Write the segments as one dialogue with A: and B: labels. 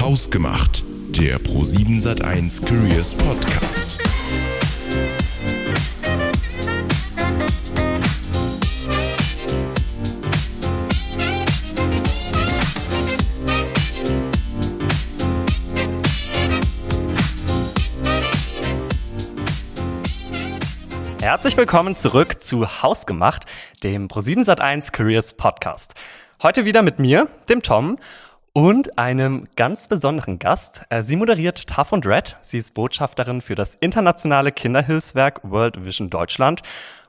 A: Hausgemacht, der Pro7 Sat1 Careers Podcast.
B: Herzlich willkommen zurück zu Hausgemacht, dem Pro7 Sat1 Careers Podcast. Heute wieder mit mir, dem Tom und einem ganz besonderen Gast. Äh, sie moderiert Tough und Red. Sie ist Botschafterin für das internationale Kinderhilfswerk World Vision Deutschland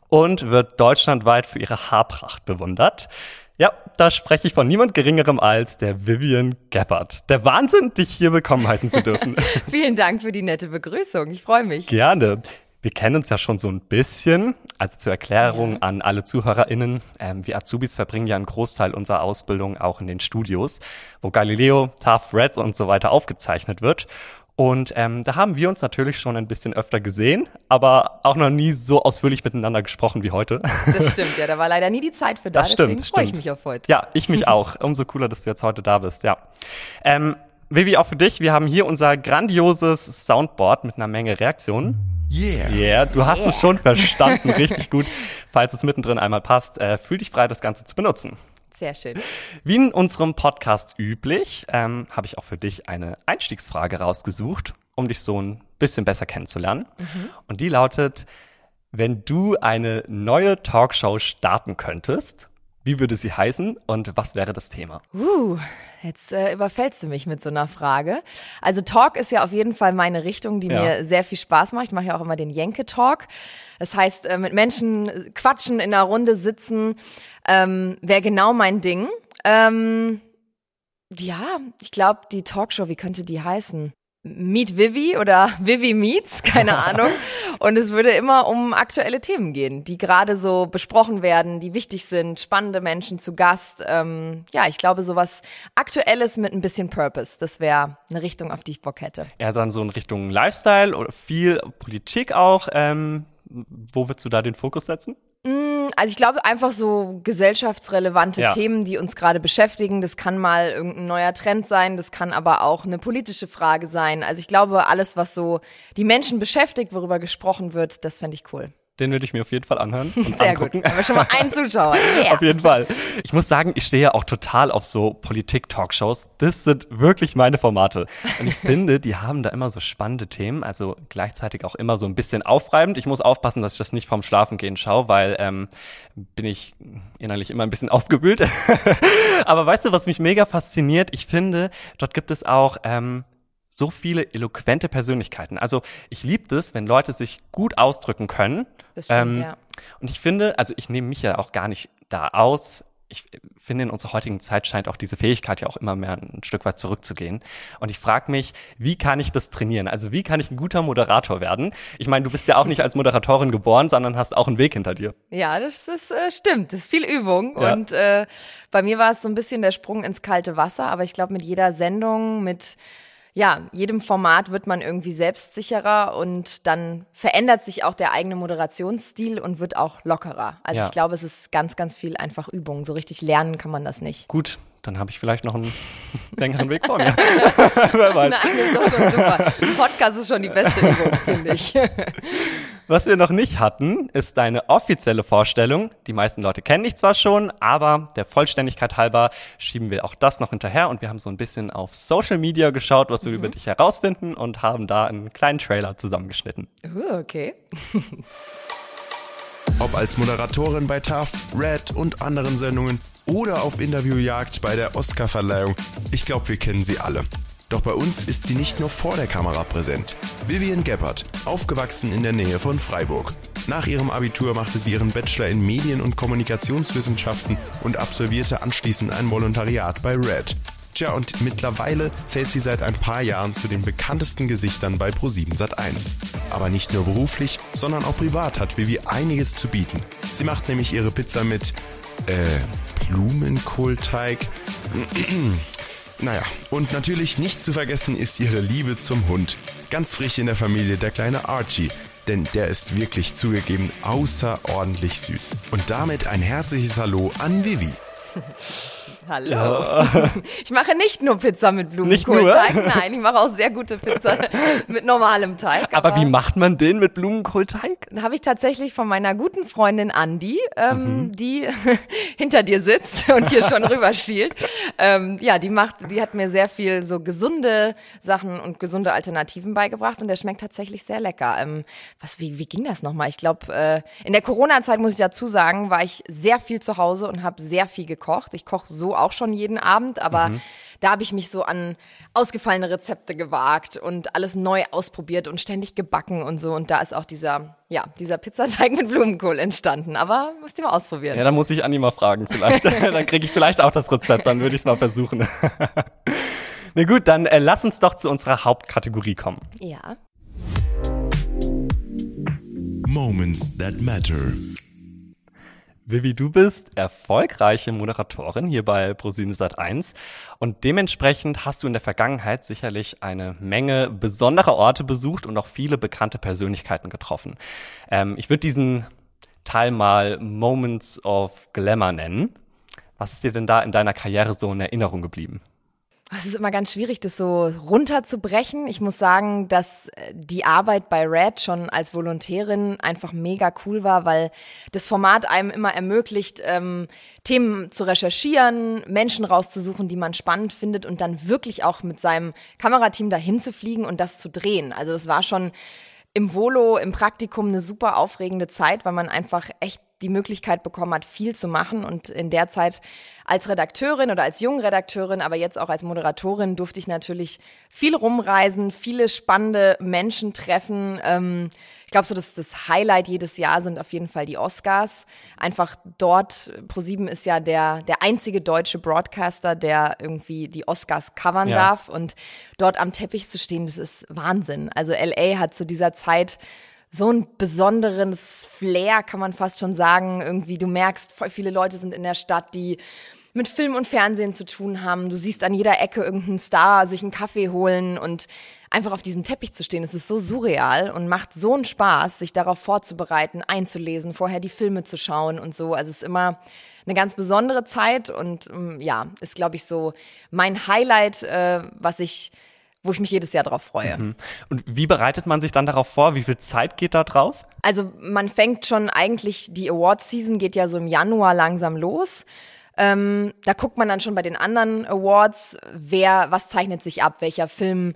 B: und wird deutschlandweit für ihre Haarpracht bewundert. Ja, da spreche ich von niemand Geringerem als der Vivian Gabbard. Der Wahnsinn, dich hier willkommen heißen zu dürfen.
C: Vielen Dank für die nette Begrüßung. Ich freue mich.
B: Gerne. Wir kennen uns ja schon so ein bisschen. Also zur Erklärung ja. an alle ZuhörerInnen. Ähm, wir Azubis verbringen ja einen Großteil unserer Ausbildung auch in den Studios, wo Galileo, Tough Red und so weiter aufgezeichnet wird. Und ähm, da haben wir uns natürlich schon ein bisschen öfter gesehen, aber auch noch nie so ausführlich miteinander gesprochen wie heute.
C: Das stimmt, ja, da war leider nie die Zeit für da,
B: das deswegen
C: freue ich mich auf heute.
B: Ja, ich mich auch. Umso cooler, dass du jetzt heute da bist, ja. Ähm, Vivi, auch für dich, wir haben hier unser grandioses Soundboard mit einer Menge Reaktionen. Yeah. Yeah, du hast yeah. es schon verstanden, richtig gut. Falls es mittendrin einmal passt, äh, fühl dich frei, das Ganze zu benutzen.
C: Sehr schön.
B: Wie in unserem Podcast üblich, ähm, habe ich auch für dich eine Einstiegsfrage rausgesucht, um dich so ein bisschen besser kennenzulernen. Mhm. Und die lautet, wenn du eine neue Talkshow starten könntest, wie würde sie heißen und was wäre das Thema?
C: Uh, jetzt äh, überfällst du mich mit so einer Frage. Also Talk ist ja auf jeden Fall meine Richtung, die ja. mir sehr viel Spaß macht. Ich mache ja auch immer den Jenke Talk. Das heißt, äh, mit Menschen quatschen, in einer Runde sitzen, ähm, wäre genau mein Ding. Ähm, ja, ich glaube, die Talkshow, wie könnte die heißen? Meet Vivi oder Vivi Meets, keine Ahnung. Und es würde immer um aktuelle Themen gehen, die gerade so besprochen werden, die wichtig sind, spannende Menschen zu Gast. Ähm, ja, ich glaube, sowas Aktuelles mit ein bisschen Purpose, das wäre eine Richtung, auf die ich Bock hätte.
B: Ja, dann so in Richtung Lifestyle oder viel Politik auch. Ähm, wo würdest du da den Fokus setzen?
C: Mm, also ich glaube einfach so gesellschaftsrelevante ja. Themen, die uns gerade beschäftigen. Das kann mal irgendein neuer Trend sein, das kann aber auch eine politische Frage sein. Also ich glaube, alles, was so die Menschen beschäftigt, worüber gesprochen wird, das fände ich cool.
B: Den würde ich mir auf jeden Fall anhören
C: und Sehr angucken. gut. Aber schon mal einen Zuschauer.
B: Yeah. auf jeden Fall. Ich muss sagen, ich stehe ja auch total auf so Politik-Talkshows. Das sind wirklich meine Formate. Und ich finde, die haben da immer so spannende Themen, also gleichzeitig auch immer so ein bisschen aufreibend. Ich muss aufpassen, dass ich das nicht vorm Schlafengehen schaue, weil ähm, bin ich innerlich immer ein bisschen aufgewühlt. Aber weißt du, was mich mega fasziniert? Ich finde, dort gibt es auch ähm, so viele eloquente Persönlichkeiten. Also ich liebe es, wenn Leute sich gut ausdrücken können.
C: Das stimmt, ähm, ja.
B: Und ich finde, also ich nehme mich ja auch gar nicht da aus. Ich finde, in unserer heutigen Zeit scheint auch diese Fähigkeit ja auch immer mehr ein Stück weit zurückzugehen. Und ich frage mich, wie kann ich das trainieren? Also wie kann ich ein guter Moderator werden? Ich meine, du bist ja auch nicht als Moderatorin geboren, sondern hast auch einen Weg hinter dir.
C: Ja, das, das äh, stimmt. Das ist viel Übung. Ja. Und äh, bei mir war es so ein bisschen der Sprung ins kalte Wasser. Aber ich glaube, mit jeder Sendung, mit ja, jedem Format wird man irgendwie selbstsicherer und dann verändert sich auch der eigene Moderationsstil und wird auch lockerer. Also ja. ich glaube, es ist ganz, ganz viel einfach Übung. So richtig lernen kann man das nicht.
B: Gut, dann habe ich vielleicht noch einen längeren Weg vor mir.
C: Wer weiß. Nein, das ist doch schon super. Ein Podcast ist schon die beste Übung, finde ich.
B: Was wir noch nicht hatten, ist deine offizielle Vorstellung. Die meisten Leute kennen dich zwar schon, aber der Vollständigkeit halber schieben wir auch das noch hinterher und wir haben so ein bisschen auf Social Media geschaut, was wir mhm. über dich herausfinden und haben da einen kleinen Trailer zusammengeschnitten.
C: Uh, okay.
A: Ob als Moderatorin bei TAF, Red und anderen Sendungen oder auf Interviewjagd bei der Oscarverleihung, ich glaube, wir kennen sie alle. Doch bei uns ist sie nicht nur vor der Kamera präsent. Vivian Gebhardt, aufgewachsen in der Nähe von Freiburg. Nach ihrem Abitur machte sie ihren Bachelor in Medien- und Kommunikationswissenschaften und absolvierte anschließend ein Volontariat bei Red. Tja, und mittlerweile zählt sie seit ein paar Jahren zu den bekanntesten Gesichtern bei Pro7 Sat1. Aber nicht nur beruflich, sondern auch privat hat Vivi einiges zu bieten. Sie macht nämlich ihre Pizza mit, äh, Blumenkohlteig. Naja, und natürlich nicht zu vergessen ist ihre Liebe zum Hund. Ganz frisch in der Familie der kleine Archie, denn der ist wirklich zugegeben außerordentlich süß. Und damit ein herzliches Hallo an Vivi.
C: Hallo. Ja. Ich mache nicht nur Pizza mit Blumenkohlteig. Nein, ich mache auch sehr gute Pizza mit normalem Teig.
B: Aber, aber wie macht man den mit Blumenkohlteig?
C: Habe ich tatsächlich von meiner guten Freundin Andi, ähm, mhm. die hinter dir sitzt und hier schon rüberschielt. Ähm, ja, die macht, die hat mir sehr viel so gesunde Sachen und gesunde Alternativen beigebracht und der schmeckt tatsächlich sehr lecker. Ähm, was, wie, wie ging das nochmal? Ich glaube, äh, in der Corona-Zeit muss ich dazu sagen, war ich sehr viel zu Hause und habe sehr viel gekocht. Ich koche so auch schon jeden Abend, aber mhm. da habe ich mich so an ausgefallene Rezepte gewagt und alles neu ausprobiert und ständig gebacken und so. Und da ist auch dieser, ja, dieser Pizzateig mit Blumenkohl entstanden. Aber musst du mal ausprobieren.
B: Ja, dann muss ich Anni mal fragen vielleicht. dann kriege ich vielleicht auch das Rezept, dann würde ich es mal versuchen. Na gut, dann äh, lass uns doch zu unserer Hauptkategorie kommen.
C: Ja.
A: Moments that matter.
B: Vivi, du bist erfolgreiche Moderatorin hier bei ProSieben Sat1 und dementsprechend hast du in der Vergangenheit sicherlich eine Menge besonderer Orte besucht und auch viele bekannte Persönlichkeiten getroffen. Ähm, ich würde diesen Teil mal Moments of Glamour nennen. Was ist dir denn da in deiner Karriere so in Erinnerung geblieben?
C: Es ist immer ganz schwierig, das so runterzubrechen. Ich muss sagen, dass äh, die Arbeit bei Red schon als Volontärin einfach mega cool war, weil das Format einem immer ermöglicht, ähm, Themen zu recherchieren, Menschen rauszusuchen, die man spannend findet und dann wirklich auch mit seinem Kamerateam dahin zu fliegen und das zu drehen. Also das war schon im Volo, im Praktikum eine super aufregende Zeit, weil man einfach echt die Möglichkeit bekommen hat, viel zu machen. Und in der Zeit als Redakteurin oder als junge Redakteurin, aber jetzt auch als Moderatorin durfte ich natürlich viel rumreisen, viele spannende Menschen treffen. Ähm, ich glaube so, dass das Highlight jedes Jahr sind auf jeden Fall die Oscars. Einfach dort, ProSieben ist ja der, der einzige deutsche Broadcaster, der irgendwie die Oscars covern ja. darf. Und dort am Teppich zu stehen, das ist Wahnsinn. Also LA hat zu dieser Zeit so ein besonderes Flair, kann man fast schon sagen. Irgendwie, du merkst, voll viele Leute sind in der Stadt, die mit Film und Fernsehen zu tun haben. Du siehst an jeder Ecke irgendeinen Star sich einen Kaffee holen und einfach auf diesem Teppich zu stehen. Es ist so surreal und macht so einen Spaß, sich darauf vorzubereiten, einzulesen, vorher die Filme zu schauen und so. Also es ist immer eine ganz besondere Zeit und ähm, ja, ist glaube ich so mein Highlight, äh, was ich wo ich mich jedes Jahr drauf freue. Mhm.
B: Und wie bereitet man sich dann darauf vor? Wie viel Zeit geht da drauf?
C: Also man fängt schon eigentlich, die Awards-Season geht ja so im Januar langsam los. Ähm, da guckt man dann schon bei den anderen Awards, wer, was zeichnet sich ab, welcher Film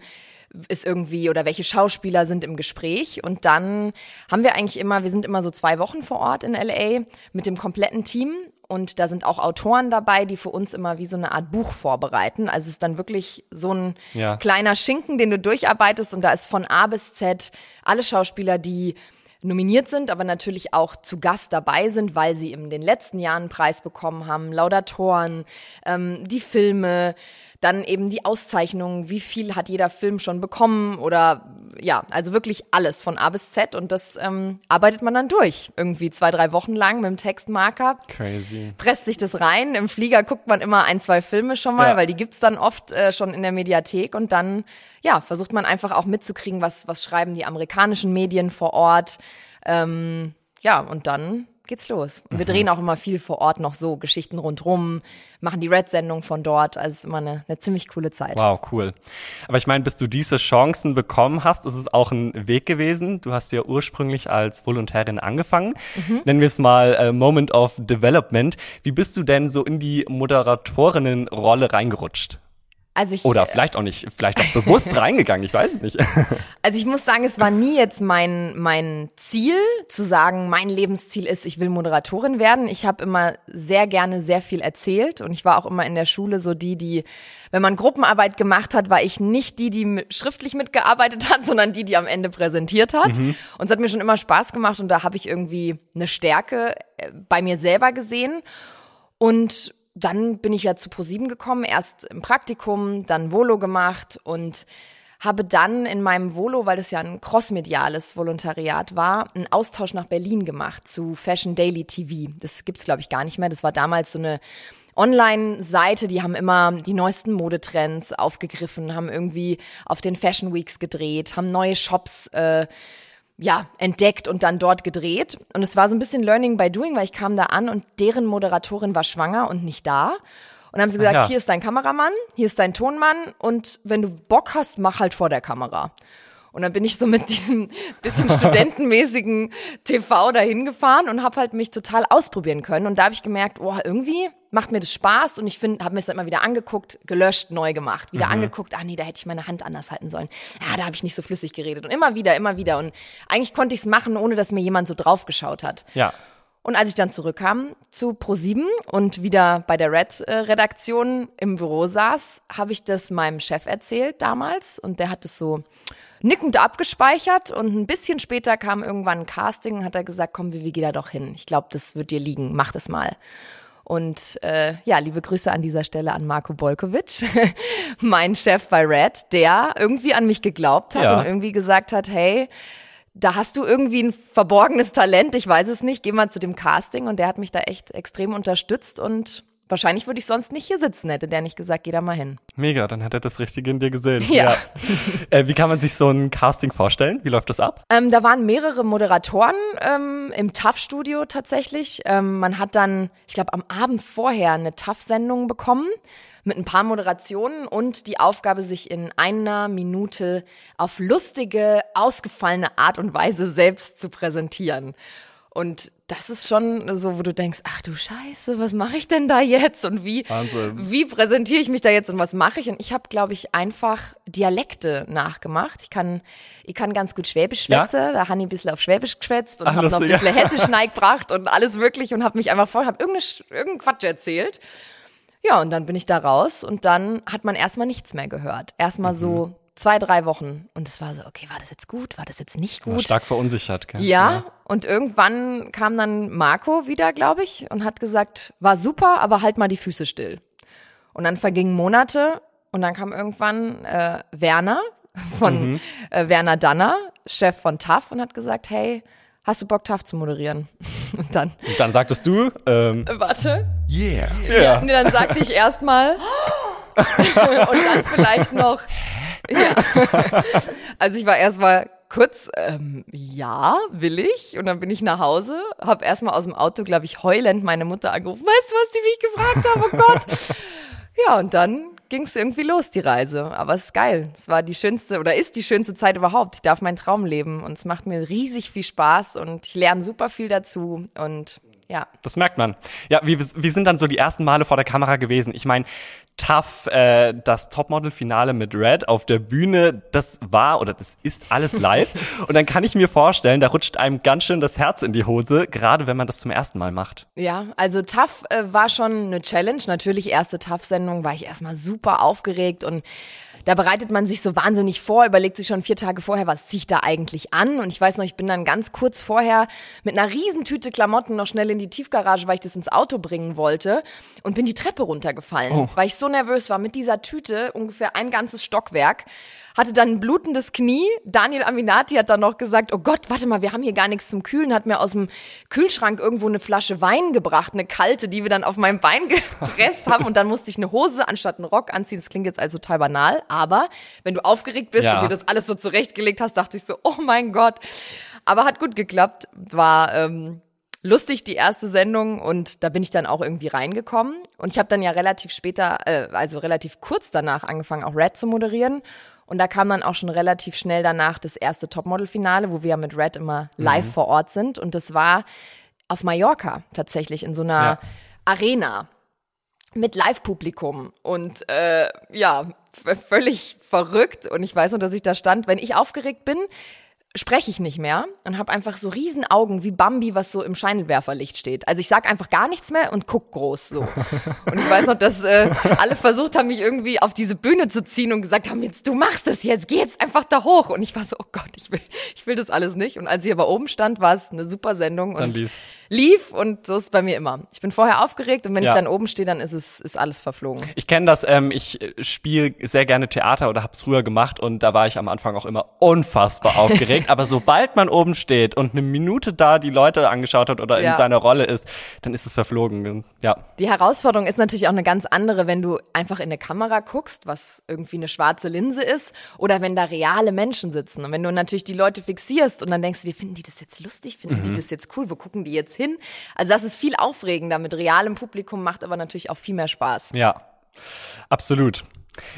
C: ist irgendwie oder welche Schauspieler sind im Gespräch. Und dann haben wir eigentlich immer, wir sind immer so zwei Wochen vor Ort in LA mit dem kompletten Team und da sind auch Autoren dabei, die für uns immer wie so eine Art Buch vorbereiten. Also es ist dann wirklich so ein ja. kleiner Schinken, den du durcharbeitest. Und da ist von A bis Z alle Schauspieler, die nominiert sind, aber natürlich auch zu Gast dabei sind, weil sie in den letzten Jahren einen Preis bekommen haben, Laudatoren, ähm, die Filme, dann eben die Auszeichnungen, wie viel hat jeder Film schon bekommen oder ja, also wirklich alles von A bis Z und das ähm, arbeitet man dann durch. Irgendwie zwei, drei Wochen lang mit dem Textmarker.
B: Crazy.
C: Presst sich das rein. Im Flieger guckt man immer ein, zwei Filme schon mal, ja. weil die gibt's dann oft äh, schon in der Mediathek und dann, ja, versucht man einfach auch mitzukriegen, was, was schreiben die amerikanischen Medien vor Ort. Ähm, ja, und dann geht's los. Und wir drehen auch immer viel vor Ort noch so, Geschichten rundrum, machen die Red-Sendung von dort. Also es ist immer eine, eine ziemlich coole Zeit.
B: Wow, cool. Aber ich meine, bis du diese Chancen bekommen hast, ist es auch ein Weg gewesen. Du hast ja ursprünglich als Volontärin angefangen. Mhm. Nennen wir es mal äh, Moment of Development. Wie bist du denn so in die Moderatorinnenrolle reingerutscht? Also ich, Oder vielleicht auch nicht, vielleicht auch bewusst reingegangen, ich weiß es nicht.
C: Also ich muss sagen, es war nie jetzt mein, mein Ziel, zu sagen, mein Lebensziel ist, ich will Moderatorin werden. Ich habe immer sehr gerne sehr viel erzählt und ich war auch immer in der Schule so die, die, wenn man Gruppenarbeit gemacht hat, war ich nicht die, die schriftlich mitgearbeitet hat, sondern die, die am Ende präsentiert hat. Mhm. Und es hat mir schon immer Spaß gemacht und da habe ich irgendwie eine Stärke äh, bei mir selber gesehen. Und dann bin ich ja zu ProSieben gekommen, erst im Praktikum, dann Volo gemacht und habe dann in meinem Volo, weil das ja ein crossmediales Volontariat war, einen Austausch nach Berlin gemacht zu Fashion Daily TV. Das gibt's glaube ich gar nicht mehr. Das war damals so eine Online-Seite, die haben immer die neuesten Modetrends aufgegriffen, haben irgendwie auf den Fashion Weeks gedreht, haben neue Shops äh, ja, entdeckt und dann dort gedreht. Und es war so ein bisschen Learning by Doing, weil ich kam da an und deren Moderatorin war schwanger und nicht da. Und haben sie gesagt,
B: ja.
C: hier ist dein Kameramann, hier ist dein Tonmann und wenn du Bock hast, mach halt vor der Kamera. Und dann bin ich so mit diesem bisschen studentenmäßigen TV dahin gefahren und habe halt mich total ausprobieren können. Und da habe ich gemerkt, oh, irgendwie macht mir das Spaß und ich finde, habe mir das immer wieder angeguckt, gelöscht, neu gemacht, wieder mhm. angeguckt, ah nee, da hätte ich meine Hand anders halten sollen. Ja, da habe ich nicht so flüssig geredet und immer wieder, immer wieder und eigentlich konnte ich es machen, ohne dass mir jemand so drauf geschaut hat.
B: Ja.
C: Und als ich dann zurückkam zu Pro7 und wieder bei der Red-Redaktion im Büro saß, habe ich das meinem Chef erzählt damals und der hat es so nickend abgespeichert und ein bisschen später kam irgendwann ein Casting und hat er gesagt, komm, wie geh da doch hin. Ich glaube, das wird dir liegen, mach das mal. Und äh, ja, liebe Grüße an dieser Stelle an Marco Bolkovic, mein Chef bei Red, der irgendwie an mich geglaubt hat ja. und irgendwie gesagt hat, hey, da hast du irgendwie ein verborgenes Talent, ich weiß es nicht, geh mal zu dem Casting und der hat mich da echt extrem unterstützt und Wahrscheinlich würde ich sonst nicht hier sitzen, hätte der nicht gesagt, geh da mal hin.
B: Mega, dann hat er das Richtige in dir gesehen.
C: Ja. ja.
B: Äh, wie kann man sich so ein Casting vorstellen? Wie läuft das ab?
C: Ähm, da waren mehrere Moderatoren ähm, im TAF-Studio tatsächlich. Ähm, man hat dann, ich glaube, am Abend vorher eine TAF-Sendung bekommen mit ein paar Moderationen und die Aufgabe, sich in einer Minute auf lustige, ausgefallene Art und Weise selbst zu präsentieren. Und das ist schon so, wo du denkst, ach du Scheiße, was mache ich denn da jetzt und wie
B: Wahnsinn.
C: wie präsentiere ich mich da jetzt und was mache ich? Und ich habe, glaube ich, einfach Dialekte nachgemacht. Ich kann ich kann ganz gut Schwäbisch schwätze, ja? da habe ich ein bisschen auf Schwäbisch geschwätzt und habe noch ein bisschen Hessisch gebracht und alles wirklich und habe mich einfach voll, habe irgendeinen Quatsch erzählt. Ja, und dann bin ich da raus und dann hat man erstmal nichts mehr gehört. Erstmal mhm. so zwei, drei Wochen. Und es war so, okay, war das jetzt gut? War das jetzt nicht gut? War
B: stark verunsichert, gell?
C: Ja, ja, und irgendwann kam dann Marco wieder, glaube ich, und hat gesagt, war super, aber halt mal die Füße still. Und dann vergingen Monate und dann kam irgendwann äh, Werner von mhm. äh, Werner Danner, Chef von TAF, und hat gesagt, hey, hast du Bock, TAF zu moderieren?
B: Und dann, und dann sagtest du, ähm,
C: äh, warte.
A: Yeah.
C: Yeah. Ja, nee, dann sagte ich erstmal und dann vielleicht noch, ja. Also ich war erstmal kurz, ähm, ja, will ich. Und dann bin ich nach Hause, habe erstmal aus dem Auto, glaube ich, heulend meine Mutter angerufen. Weißt du, was die mich gefragt haben? Oh Gott. Ja, und dann ging es irgendwie los, die Reise. Aber es ist geil. Es war die schönste oder ist die schönste Zeit überhaupt. Ich darf meinen Traum leben und es macht mir riesig viel Spaß und ich lerne super viel dazu und ja.
B: Das merkt man. Ja, wie, wie sind dann so die ersten Male vor der Kamera gewesen? Ich meine, tough, äh, das Topmodel-Finale mit Red auf der Bühne, das war oder das ist alles live. Und dann kann ich mir vorstellen, da rutscht einem ganz schön das Herz in die Hose, gerade wenn man das zum ersten Mal macht.
C: Ja, also Tough äh, war schon eine Challenge. Natürlich, erste Tough-Sendung war ich erstmal super aufgeregt und da bereitet man sich so wahnsinnig vor, überlegt sich schon vier Tage vorher, was ziehe ich da eigentlich an? Und ich weiß noch, ich bin dann ganz kurz vorher mit einer Riesentüte Klamotten noch schnell in die Tiefgarage, weil ich das ins Auto bringen wollte und bin die Treppe runtergefallen, oh. weil ich so nervös war mit dieser Tüte, ungefähr ein ganzes Stockwerk hatte dann ein blutendes Knie. Daniel Aminati hat dann noch gesagt, oh Gott, warte mal, wir haben hier gar nichts zum Kühlen, hat mir aus dem Kühlschrank irgendwo eine Flasche Wein gebracht, eine kalte, die wir dann auf meinem Bein gepresst haben und dann musste ich eine Hose anstatt einen Rock anziehen. Das klingt jetzt also total banal, aber wenn du aufgeregt bist ja. und dir das alles so zurechtgelegt hast, dachte ich so, oh mein Gott. Aber hat gut geklappt, war ähm, lustig die erste Sendung und da bin ich dann auch irgendwie reingekommen und ich habe dann ja relativ später, äh, also relativ kurz danach angefangen auch Red zu moderieren und da kam dann auch schon relativ schnell danach das erste Topmodel-Finale, wo wir ja mit Red immer live mhm. vor Ort sind. Und das war auf Mallorca tatsächlich in so einer ja. Arena mit Live-Publikum. Und äh, ja, völlig verrückt. Und ich weiß noch, dass ich da stand, wenn ich aufgeregt bin, spreche ich nicht mehr und habe einfach so riesen Augen wie Bambi, was so im Scheinwerferlicht steht. Also ich sag einfach gar nichts mehr und guck groß so. Und ich weiß noch, dass äh, alle versucht haben, mich irgendwie auf diese Bühne zu ziehen und gesagt haben, jetzt du machst das jetzt, geh jetzt einfach da hoch. Und ich war so, oh Gott, ich will, ich will das alles nicht. Und als ich aber oben stand, war es eine super Sendung
B: dann
C: und
B: lief's.
C: lief und so ist es bei mir immer. Ich bin vorher aufgeregt und wenn ja. ich dann oben stehe, dann ist es ist alles verflogen.
B: Ich kenne das. Ähm, ich äh, spiele sehr gerne Theater oder habe es früher gemacht und da war ich am Anfang auch immer unfassbar aufgeregt. Geht, aber sobald man oben steht und eine Minute da die Leute angeschaut hat oder ja. in seiner Rolle ist, dann ist es verflogen. Ja.
C: Die Herausforderung ist natürlich auch eine ganz andere, wenn du einfach in eine Kamera guckst, was irgendwie eine schwarze Linse ist, oder wenn da reale Menschen sitzen. Und wenn du natürlich die Leute fixierst und dann denkst du dir, finden die das jetzt lustig, finden mhm. die das jetzt cool, wo gucken die jetzt hin? Also das ist viel aufregender mit realem Publikum, macht aber natürlich auch viel mehr Spaß.
B: Ja, absolut.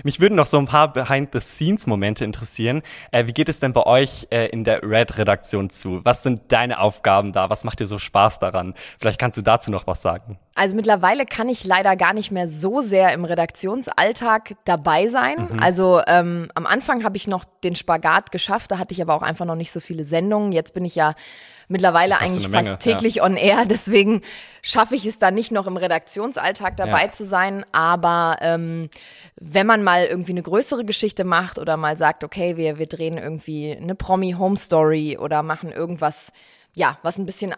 B: Mich würden noch so ein paar Behind-the-Scenes-Momente interessieren. Äh, wie geht es denn bei euch äh, in der Red-Redaktion zu? Was sind deine Aufgaben da? Was macht dir so Spaß daran? Vielleicht kannst du dazu noch was sagen.
C: Also mittlerweile kann ich leider gar nicht mehr so sehr im Redaktionsalltag dabei sein. Mhm. Also ähm, am Anfang habe ich noch den Spagat geschafft, da hatte ich aber auch einfach noch nicht so viele Sendungen. Jetzt bin ich ja mittlerweile eigentlich fast Menge, täglich ja. on air. Deswegen schaffe ich es da nicht noch im Redaktionsalltag dabei ja. zu sein. Aber ähm, wenn man mal irgendwie eine größere Geschichte macht oder mal sagt, okay, wir, wir drehen irgendwie eine Promi-Home Story oder machen irgendwas, ja, was ein bisschen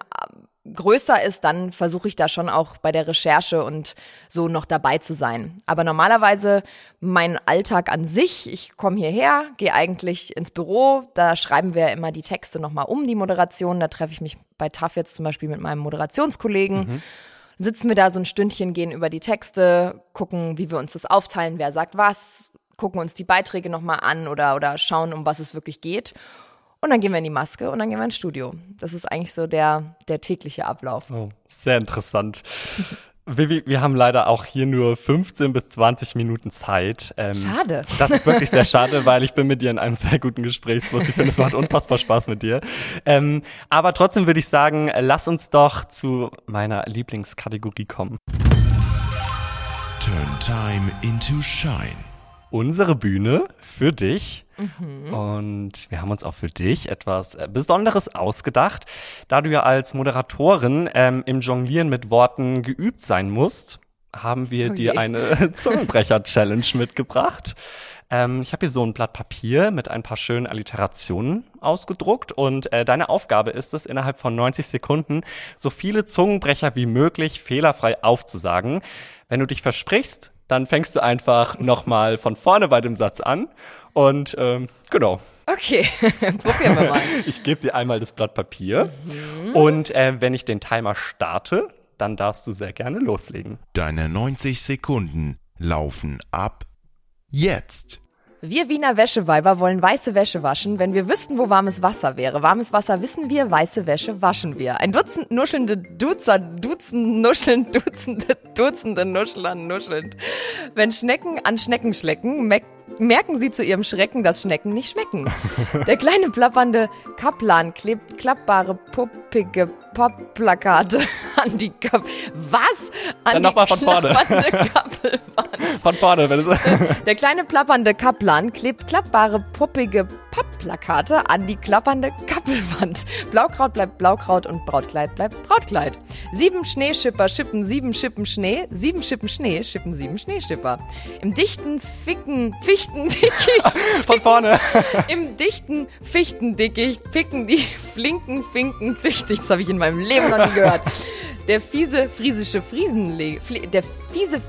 C: größer ist, dann versuche ich da schon auch bei der Recherche und so noch dabei zu sein. Aber normalerweise mein Alltag an sich, ich komme hierher, gehe eigentlich ins Büro, da schreiben wir immer die Texte nochmal um, die Moderation. Da treffe ich mich bei TAF jetzt zum Beispiel mit meinem Moderationskollegen. Mhm. Sitzen wir da so ein Stündchen, gehen über die Texte, gucken, wie wir uns das aufteilen, wer sagt was, gucken uns die Beiträge nochmal an oder, oder schauen, um was es wirklich geht. Und dann gehen wir in die Maske und dann gehen wir ins Studio. Das ist eigentlich so der, der tägliche Ablauf.
B: Oh, sehr interessant. Vivi, wir haben leider auch hier nur 15 bis 20 Minuten Zeit.
C: Ähm, schade.
B: Das ist wirklich sehr schade, weil ich bin mit dir in einem sehr guten Gesprächsfluss. Ich finde, es macht unfassbar Spaß mit dir. Ähm, aber trotzdem würde ich sagen, lass uns doch zu meiner Lieblingskategorie kommen.
A: Turn time into shine
B: unsere Bühne für dich. Mhm. Und wir haben uns auch für dich etwas äh, Besonderes ausgedacht. Da du ja als Moderatorin ähm, im Jonglieren mit Worten geübt sein musst, haben wir okay. Oh dir eine Zungenbrecher-Challenge mitgebracht. Ähm, ich habe hier so ein Blatt Papier mit ein paar schönen Alliterationen ausgedruckt und äh, deine Aufgabe ist es, innerhalb von 90 Sekunden so viele Zungenbrecher wie möglich fehlerfrei aufzusagen. Wenn du dich versprichst, dann fängst du einfach nochmal von vorne bei dem Satz an. Und ähm, genau.
C: Okay, probieren wir mal.
B: Ich gebe dir einmal das Blatt Papier. Mhm. Und äh, wenn ich den Timer starte, dann darfst du sehr gerne loslegen.
A: Deine 90 Sekunden laufen ab jetzt.
C: Wir Wiener Wäscheweiber wollen weiße Wäsche waschen, wenn wir wüssten, wo warmes Wasser wäre. Warmes Wasser wissen wir, weiße Wäsche waschen wir. Ein Dutzend nuschelnde Duzer, Dutzend nuschelnd, Dutzende, Dutzende Nuschler nuschelnd. Wenn Schnecken an Schnecken schlecken, merken sie zu ihrem Schrecken, dass Schnecken nicht schmecken. Der kleine plappernde Kaplan klebt klappbare, puppige Pappplakate an die Kap Was?
B: An Dann nochmal von vorne. Von vorne. Wenn
C: Der kleine plappernde Kaplan klebt klappbare, puppige Pappplakate an die klappernde Kappelwand. Blaukraut bleibt Blaukraut und Brautkleid bleibt Brautkleid. Sieben Schneeschipper schippen sieben Schippen Schnee, sieben Schippen Schnee schippen sieben Schneeschipper. Im dichten Ficken, Fichtendickicht.
B: Von vorne.
C: Im dichten Fichtendickicht picken die flinken Finken tüchtig. Das habe ich in meinem Leben noch nie gehört. Der fiese friesische Friesenleger, der fiese,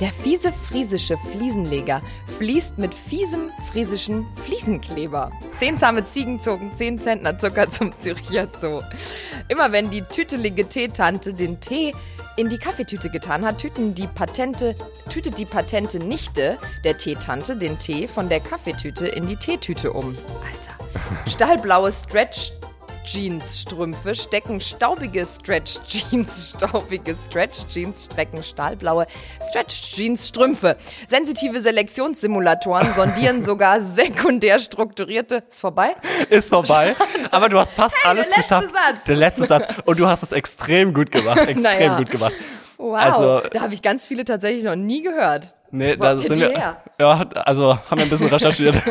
C: der fiese friesische Fliesenleger fließt mit fiesem friesischen Fliesenkleber. Zehn zahme Ziegen zogen zehn Zentner Zucker zum Züricher Zoo. Immer wenn die tütelige Teetante den Tee in die Kaffeetüte getan hat, tüten die Patente, tütet die patente Nichte der Teetante den Tee von der Kaffeetüte in die Teetüte um. Alter. Stahlblaue Stretch Jeans-Strümpfe stecken staubige Stretch-Jeans, staubige Stretch-Jeans strecken stahlblaue Stretch-Jeans-Strümpfe. Sensitive Selektionssimulatoren sondieren sogar sekundär strukturierte. Ist vorbei?
B: Ist vorbei. Aber du hast fast hey, alles der geschafft. Satz. Der letzte Satz. Und du hast es extrem gut gemacht. Extrem naja. gut gemacht.
C: Wow, also, da habe ich ganz viele tatsächlich noch nie gehört.
B: Nee, da sind wir. Her? Ja, also haben wir ein bisschen recherchiert.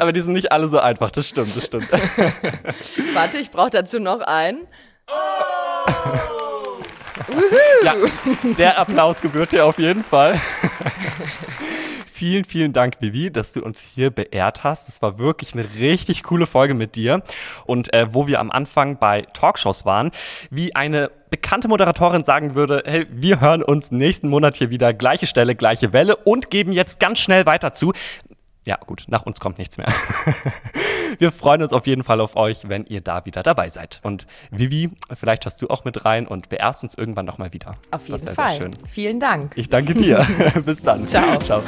B: Aber die sind nicht alle so einfach, das stimmt, das stimmt.
C: Warte, ich brauche dazu noch einen. Oh!
B: ja, der Applaus gebührt dir auf jeden Fall. Vielen, vielen Dank, Vivi, dass du uns hier beehrt hast. Es war wirklich eine richtig coole Folge mit dir. Und äh, wo wir am Anfang bei Talkshows waren, wie eine bekannte Moderatorin sagen würde, hey, wir hören uns nächsten Monat hier wieder, gleiche Stelle, gleiche Welle und geben jetzt ganz schnell weiter zu. Ja, gut, nach uns kommt nichts mehr. Wir freuen uns auf jeden Fall auf euch, wenn ihr da wieder dabei seid. Und Vivi, vielleicht hast du auch mit rein und beerst uns irgendwann nochmal wieder.
C: Auf jeden Fall. Vielen Dank.
B: Ich danke dir. Bis dann.
C: Ciao.
B: Ciao.